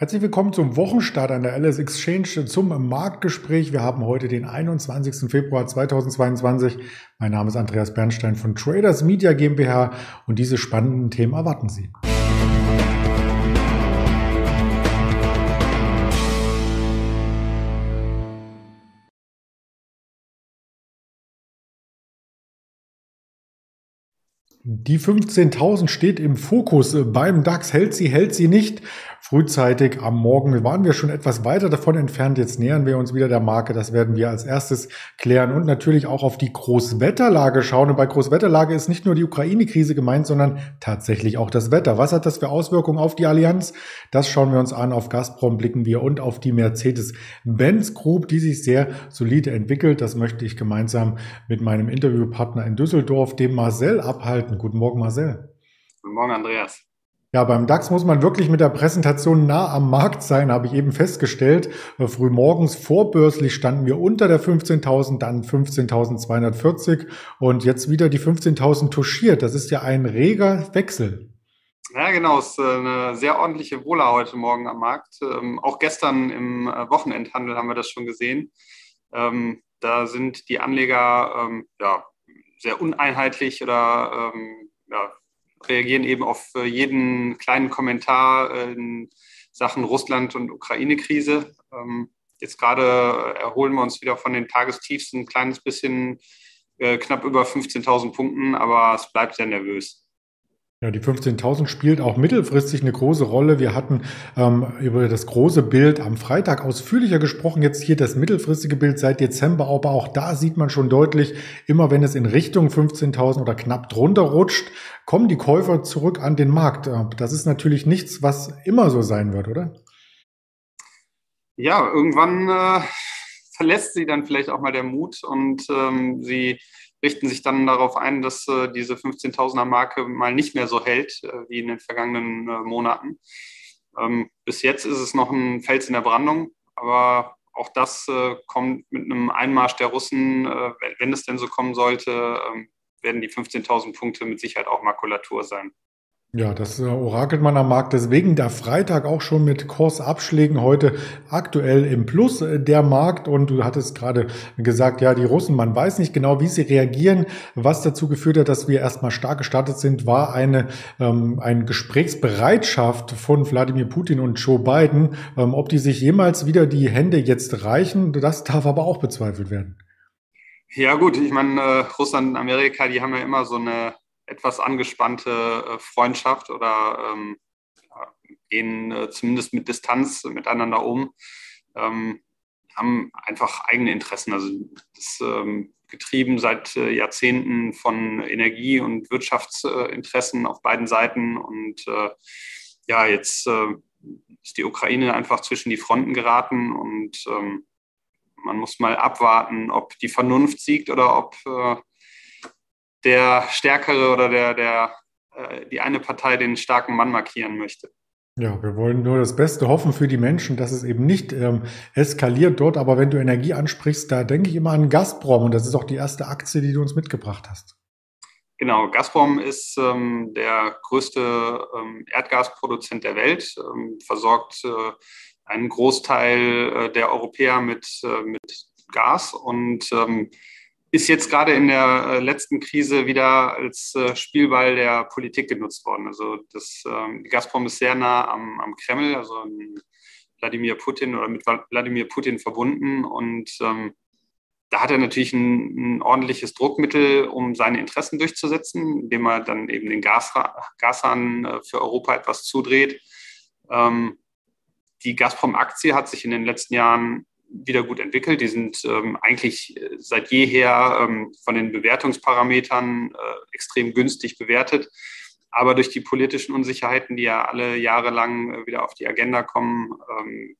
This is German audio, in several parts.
Herzlich willkommen zum Wochenstart an der LS Exchange zum Marktgespräch. Wir haben heute den 21. Februar 2022. Mein Name ist Andreas Bernstein von Traders Media GmbH und diese spannenden Themen erwarten Sie. Die 15.000 steht im Fokus beim DAX. Hält sie, hält sie nicht frühzeitig am Morgen waren wir schon etwas weiter davon entfernt. Jetzt nähern wir uns wieder der Marke. Das werden wir als erstes klären und natürlich auch auf die Großwetterlage schauen. Und bei Großwetterlage ist nicht nur die Ukraine-Krise gemeint, sondern tatsächlich auch das Wetter. Was hat das für Auswirkungen auf die Allianz? Das schauen wir uns an. Auf Gazprom blicken wir und auf die Mercedes-Benz Group, die sich sehr solide entwickelt. Das möchte ich gemeinsam mit meinem Interviewpartner in Düsseldorf, dem Marcel, abhalten. Guten Morgen, Marcel. Guten Morgen, Andreas. Ja, beim DAX muss man wirklich mit der Präsentation nah am Markt sein, habe ich eben festgestellt. Äh, frühmorgens vorbörslich standen wir unter der 15.000, dann 15.240 und jetzt wieder die 15.000 touchiert. Das ist ja ein reger Wechsel. Ja, genau. Es ist äh, eine sehr ordentliche Wohler heute Morgen am Markt. Ähm, auch gestern im äh, Wochenendhandel haben wir das schon gesehen. Ähm, da sind die Anleger ähm, ja, sehr uneinheitlich oder ja, reagieren eben auf äh, jeden kleinen Kommentar in Sachen Russland- und Ukraine-Krise. Ähm, jetzt gerade erholen wir uns wieder von den Tagestiefs ein kleines bisschen, äh, knapp über 15.000 Punkten, aber es bleibt sehr nervös. Ja, die 15.000 spielt auch mittelfristig eine große Rolle. Wir hatten ähm, über das große Bild am Freitag ausführlicher gesprochen. Jetzt hier das mittelfristige Bild seit Dezember, aber auch da sieht man schon deutlich, immer wenn es in Richtung 15.000 oder knapp drunter rutscht, kommen die Käufer zurück an den Markt. Äh, das ist natürlich nichts, was immer so sein wird, oder? Ja, irgendwann äh, verlässt sie dann vielleicht auch mal der Mut und ähm, sie richten sich dann darauf ein, dass äh, diese 15.000er Marke mal nicht mehr so hält äh, wie in den vergangenen äh, Monaten. Ähm, bis jetzt ist es noch ein Fels in der Brandung, aber auch das äh, kommt mit einem Einmarsch der Russen, äh, wenn es denn so kommen sollte, ähm, werden die 15.000 Punkte mit Sicherheit auch Makulatur sein. Ja, das äh, orakelt man am Markt. Deswegen der Freitag auch schon mit Kursabschlägen heute aktuell im Plus äh, der Markt. Und du hattest gerade gesagt, ja, die Russen, man weiß nicht genau, wie sie reagieren. Was dazu geführt hat, dass wir erstmal stark gestartet sind, war eine, ähm, eine Gesprächsbereitschaft von Wladimir Putin und Joe Biden. Ähm, ob die sich jemals wieder die Hände jetzt reichen, das darf aber auch bezweifelt werden. Ja gut, ich meine, äh, Russland und Amerika, die haben ja immer so eine etwas angespannte äh, Freundschaft oder ähm, gehen äh, zumindest mit Distanz miteinander um, ähm, haben einfach eigene Interessen. Also das ähm, getrieben seit äh, Jahrzehnten von Energie- und Wirtschaftsinteressen auf beiden Seiten. Und ja, jetzt ist die Ukraine einfach zwischen die Fronten geraten und ähm, man muss mal abwarten, ob die Vernunft siegt oder ob der Stärkere oder der, der, äh, die eine Partei den starken Mann markieren möchte. Ja, wir wollen nur das Beste hoffen für die Menschen, dass es eben nicht ähm, eskaliert dort. Aber wenn du Energie ansprichst, da denke ich immer an Gazprom und das ist auch die erste Aktie, die du uns mitgebracht hast. Genau, Gazprom ist ähm, der größte ähm, Erdgasproduzent der Welt, ähm, versorgt äh, einen Großteil äh, der Europäer mit, äh, mit Gas und ähm, ist jetzt gerade in der äh, letzten Krise wieder als äh, Spielball der Politik genutzt worden. Also das, ähm, Gazprom ist sehr nah am, am Kreml, also Wladimir Putin oder mit Wladimir Putin verbunden und ähm, da hat er natürlich ein, ein, ordentliches Druckmittel, um seine Interessen durchzusetzen, indem er dann eben den Gas, Gashahn äh, für Europa etwas zudreht. Ähm, die Gazprom-Aktie hat sich in den letzten Jahren wieder gut entwickelt. Die sind ähm, eigentlich äh, seit jeher ähm, von den Bewertungsparametern äh, extrem günstig bewertet. Aber durch die politischen Unsicherheiten, die ja alle Jahre lang äh, wieder auf die Agenda kommen, ähm,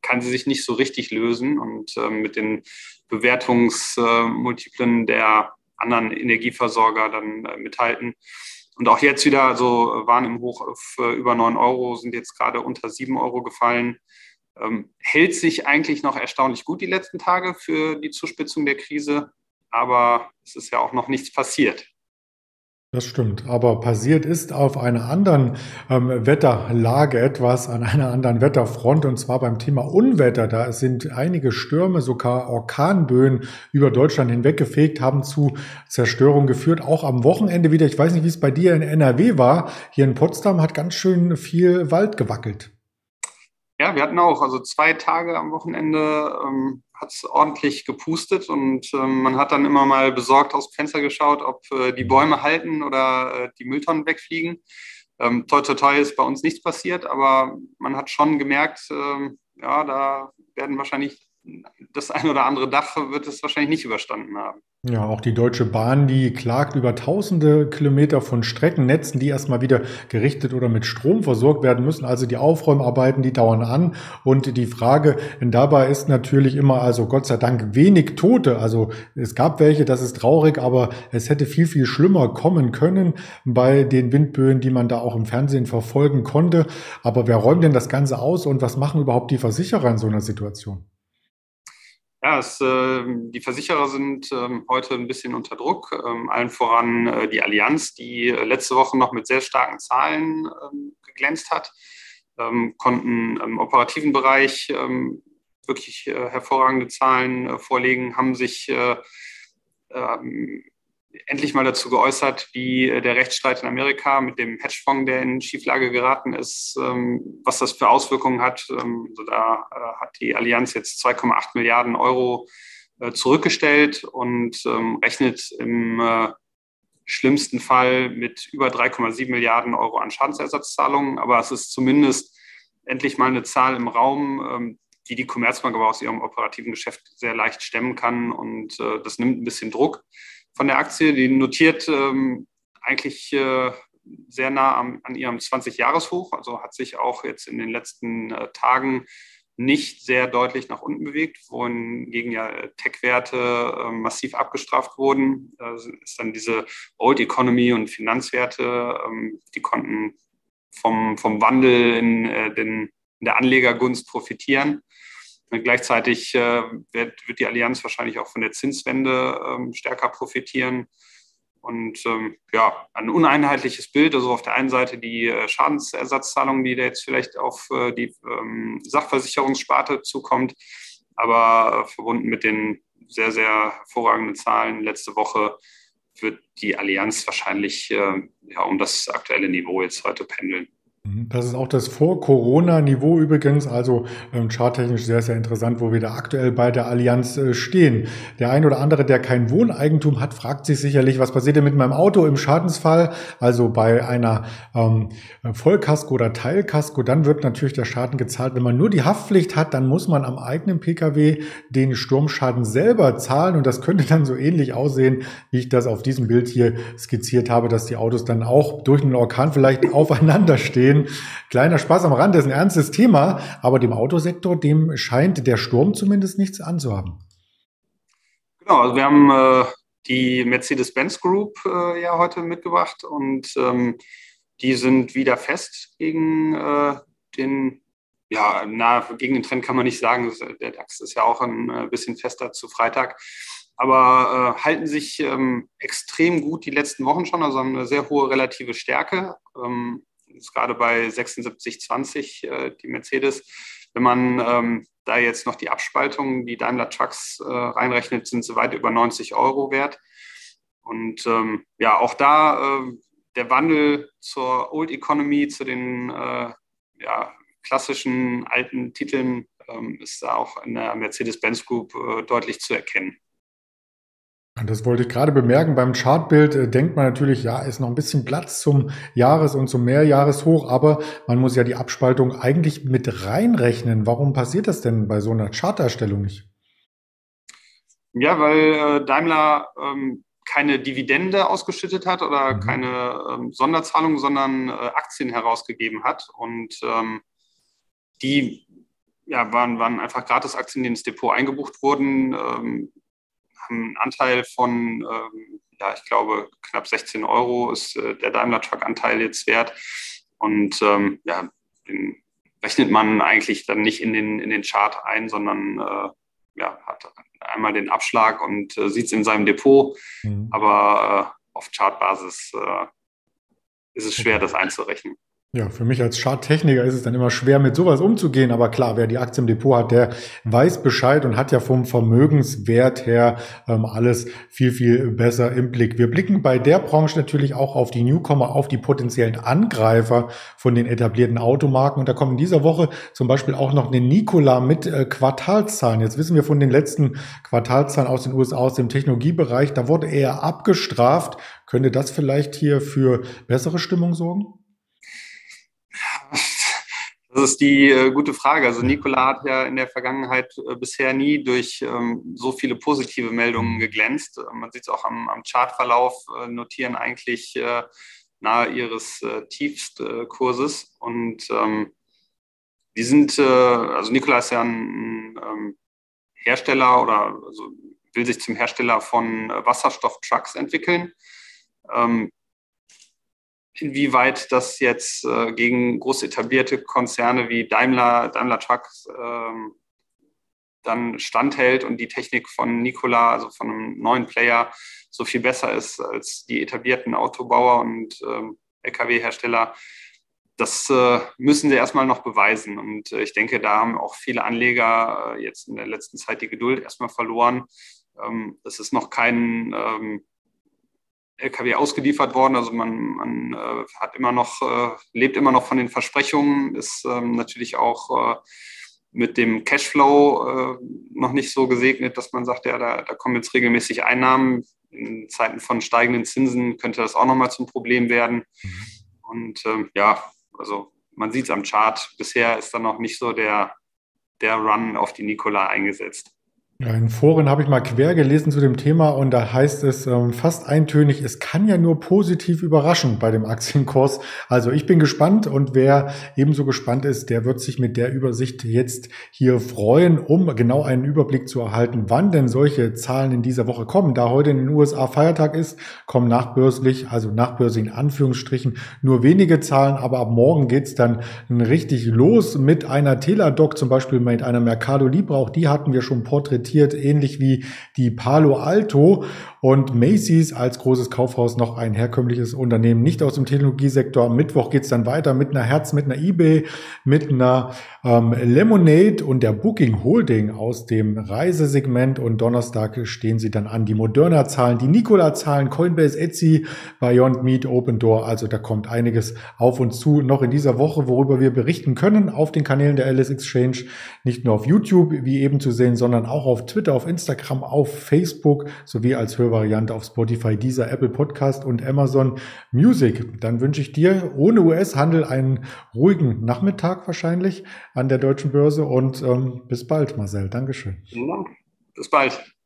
kann sie sich nicht so richtig lösen. Und ähm, mit den Bewertungsmultiplen der anderen Energieversorger dann äh, mithalten. Und auch jetzt wieder, also waren im Hoch auf äh, über 9 Euro, sind jetzt gerade unter 7 Euro gefallen. Ähm, hält sich eigentlich noch erstaunlich gut die letzten Tage für die Zuspitzung der Krise, aber es ist ja auch noch nichts passiert. Das stimmt, aber passiert ist auf einer anderen ähm, Wetterlage etwas, an einer anderen Wetterfront, und zwar beim Thema Unwetter. Da sind einige Stürme, sogar Orkanböen über Deutschland hinweggefegt, haben zu Zerstörung geführt. Auch am Wochenende wieder, ich weiß nicht, wie es bei dir in NRW war, hier in Potsdam hat ganz schön viel Wald gewackelt. Ja, wir hatten auch, also zwei Tage am Wochenende ähm, hat es ordentlich gepustet und ähm, man hat dann immer mal besorgt aus dem Fenster geschaut, ob äh, die Bäume halten oder äh, die Mülltonnen wegfliegen. Ähm, toi, toi, toi ist bei uns nichts passiert, aber man hat schon gemerkt, ähm, ja, da werden wahrscheinlich das ein oder andere Dach wird es wahrscheinlich nicht überstanden haben. Ja, auch die Deutsche Bahn, die klagt über tausende Kilometer von Streckennetzen, die erstmal wieder gerichtet oder mit Strom versorgt werden müssen. Also die Aufräumarbeiten, die dauern an. Und die Frage dabei ist natürlich immer, also Gott sei Dank wenig Tote. Also es gab welche, das ist traurig, aber es hätte viel, viel schlimmer kommen können bei den Windböen, die man da auch im Fernsehen verfolgen konnte. Aber wer räumt denn das Ganze aus und was machen überhaupt die Versicherer in so einer Situation? Ja, es, äh, die Versicherer sind ähm, heute ein bisschen unter Druck. Ähm, allen voran äh, die Allianz, die äh, letzte Woche noch mit sehr starken Zahlen ähm, geglänzt hat, ähm, konnten im operativen Bereich ähm, wirklich äh, hervorragende Zahlen äh, vorlegen, haben sich äh, ähm, endlich mal dazu geäußert, wie äh, der Rechtsstreit in Amerika mit dem Hedgefonds, der in Schieflage geraten ist, ähm, was das für Auswirkungen hat. Ähm, also da äh, hat die Allianz jetzt 2,8 Milliarden Euro äh, zurückgestellt und ähm, rechnet im schlimmsten Fall mit über 3,7 Milliarden Euro an Schadensersatzzahlungen. Aber es ist zumindest endlich mal eine Zahl im Raum, die die Commerzbank aber aus ihrem operativen Geschäft sehr leicht stemmen kann. Und das nimmt ein bisschen Druck von der Aktie. Die notiert ähm, eigentlich äh, sehr nah am, an ihrem 20-Jahres-Hoch, also hat sich auch jetzt in den letzten äh, Tagen nicht sehr deutlich nach unten bewegt, wohingegen ja äh, Tech-Werte äh, massiv abgestraft wurden. Da ist dann diese Old Economy und Finanzwerte, ähm, die konnten vom, vom Wandel in, äh, den, in der Anlegergunst profitieren. Gleichzeitig äh, wird, die Allianz wahrscheinlich auch von der Zinswende ähm, stärker profitieren. Und ähm, ja, ein uneinheitliches Bild. Also auf der einen Seite die äh, Schadensersatzzahlung, die da jetzt vielleicht auf äh, die ähm, Sachversicherungssparte zukommt, aber verbunden mit den sehr, sehr hervorragenden Zahlen letzte Woche wird die Allianz wahrscheinlich ja, um das aktuelle Niveau jetzt heute pendeln. Mhm. Das ist auch das Vor-Corona-Niveau übrigens, also ähm, charttechnisch sehr, sehr interessant, wo wir da aktuell bei der Allianz äh, stehen. Der ein oder andere, der kein Wohneigentum hat, fragt sich sicherlich, was passiert denn mit meinem Auto im Schadensfall? Also bei einer ähm, Vollkasko oder Teilkasko, dann wird natürlich der Schaden gezahlt. Wenn man nur die Haftpflicht hat, dann muss man am eigenen Pkw den Sturmschaden selber zahlen und das könnte dann so ähnlich aussehen, wie ich das auf diesem Bild hier skizziert habe, dass die Autos dann auch durch einen Orkan vielleicht aufeinander stehen gesehen. Kleiner Spaß am Rand, das ist ein ernstes Thema, aber dem Autosektor, dem scheint der Sturm zumindest nichts anzuhaben. Genau, also wir haben äh, die Mercedes-Benz Group äh, ja heute mitgebracht und ähm, die sind wieder fest gegen äh, den ja, na, gegen den Trend kann man nicht sagen. Der DAX ist ja auch ein äh, bisschen fester zu Freitag. Aber äh, halten sich ähm, extrem gut die letzten Wochen schon, also haben eine sehr hohe relative Stärke. Ähm, ist gerade bei 76,20 äh, die Mercedes. Wenn man ähm, da jetzt noch die Abspaltung, die Daimler Trucks äh, reinrechnet, sind sie weit über 90 Euro wert. Und ähm, ja, auch da äh, der Wandel zur Old Economy, zu den äh, ja, klassischen alten Titeln, ähm, ist da auch in der Mercedes-Benz Group äh, deutlich zu erkennen. Das wollte ich gerade bemerken. Beim Chartbild äh, denkt man natürlich, ja, ist noch ein bisschen Platz zum Jahres- und zum Mehrjahreshoch, aber man muss ja die Abspaltung eigentlich mit reinrechnen. Warum passiert das denn bei so einer Charterstellung nicht? Ja, weil äh, Daimler ähm, keine Dividende ausgeschüttet hat oder mhm. keine ähm, Sonderzahlung, sondern äh, Aktien herausgegeben hat. Und ähm, die ja, waren, waren einfach Gratisaktien, die ins Depot eingebucht wurden. Einen Anteil von, ähm, ja, ich glaube, knapp 16 Euro ist äh, der Daimler Truck-Anteil jetzt wert. Und ähm, ja, den rechnet man eigentlich dann nicht in den, in den Chart ein, sondern äh, ja, hat einmal den Abschlag und äh, sieht es in seinem Depot. Mhm. Aber äh, auf Chartbasis äh, ist es schwer, das einzurechnen. Ja, für mich als Charttechniker ist es dann immer schwer, mit sowas umzugehen. Aber klar, wer die Aktie im Depot hat, der weiß Bescheid und hat ja vom Vermögenswert her ähm, alles viel, viel besser im Blick. Wir blicken bei der Branche natürlich auch auf die Newcomer, auf die potenziellen Angreifer von den etablierten Automarken. Und da kommt in dieser Woche zum Beispiel auch noch eine Nikola mit äh, Quartalszahlen. Jetzt wissen wir von den letzten Quartalzahlen aus den USA, aus dem Technologiebereich, da wurde er abgestraft. Könnte das vielleicht hier für bessere Stimmung sorgen? Das ist die äh, gute Frage. Also Nikola hat ja in der Vergangenheit äh, bisher nie durch ähm, so viele positive Meldungen geglänzt. Äh, man sieht es auch am, am Chartverlauf, äh, notieren eigentlich äh, nahe ihres äh, Tiefstkurses. Und ähm, die sind, also Nikola ist ja ein, ein ähm, Hersteller oder also will sich zum Hersteller von Wasserstofftrucks entwickeln. Ähm, inwieweit das jetzt äh, gegen groß etablierte Konzerne wie Daimler, Daimler Trucks ähm, dann standhält und die Technik von Nikola, also von einem neuen Player, so viel besser ist als die etablierten Autobauer und ähm, Lkw-Hersteller. Das äh, müssen sie erstmal noch beweisen. Und äh, ich denke, da haben auch viele Anleger äh, jetzt in der letzten Zeit die Geduld erstmal verloren. Ähm, das ist noch kein ähm, LKW ausgeliefert worden. Also man, man äh, hat immer noch, äh, lebt immer noch von den Versprechungen, ist ähm, natürlich auch äh, mit dem Cashflow äh, noch nicht so gesegnet, dass man sagt, ja, da, da kommen jetzt regelmäßig Einnahmen. In Zeiten von steigenden Zinsen könnte das auch nochmal zum Problem werden. Mhm. Und ähm, ja, also man sieht es am Chart. Bisher ist da noch nicht so der, der Run auf die Nikola eingesetzt. Ja, in Foren habe ich mal quer gelesen zu dem Thema und da heißt es ähm, fast eintönig, es kann ja nur positiv überraschen bei dem Aktienkurs. Also ich bin gespannt und wer ebenso gespannt ist, der wird sich mit der Übersicht jetzt hier freuen, um genau einen Überblick zu erhalten, wann denn solche Zahlen in dieser Woche kommen. Da heute in den USA Feiertag ist, kommen nachbörslich, also nachbörslich in Anführungsstrichen, nur wenige Zahlen, aber ab morgen geht's dann richtig los mit einer Teladoc, zum Beispiel mit einer Mercado Libre, auch die hatten wir schon porträtiert präsentiert, ähnlich wie die Palo Alto und Macy's als großes Kaufhaus noch ein herkömmliches Unternehmen, nicht aus dem Technologiesektor. Am Mittwoch geht's dann weiter mit einer Herz, mit einer eBay, mit einer ähm, Lemonade und der Booking Holding aus dem Reisesegment und Donnerstag stehen sie dann an. Die Moderna-Zahlen, die Nikola-Zahlen, Coinbase, Etsy, Beyond Meat, Open Door. Also da kommt einiges auf uns zu noch in dieser Woche, worüber wir berichten können auf den Kanälen der Alice Exchange. Nicht nur auf YouTube, wie eben zu sehen, sondern auch auf Twitter, auf Instagram, auf Facebook sowie als Hörvariante auf Spotify, dieser Apple Podcast und Amazon Music. Dann wünsche ich dir ohne US-Handel einen ruhigen Nachmittag wahrscheinlich an der deutschen Börse und ähm, bis bald, Marcel. Dankeschön. Vielen Dank. Bis bald.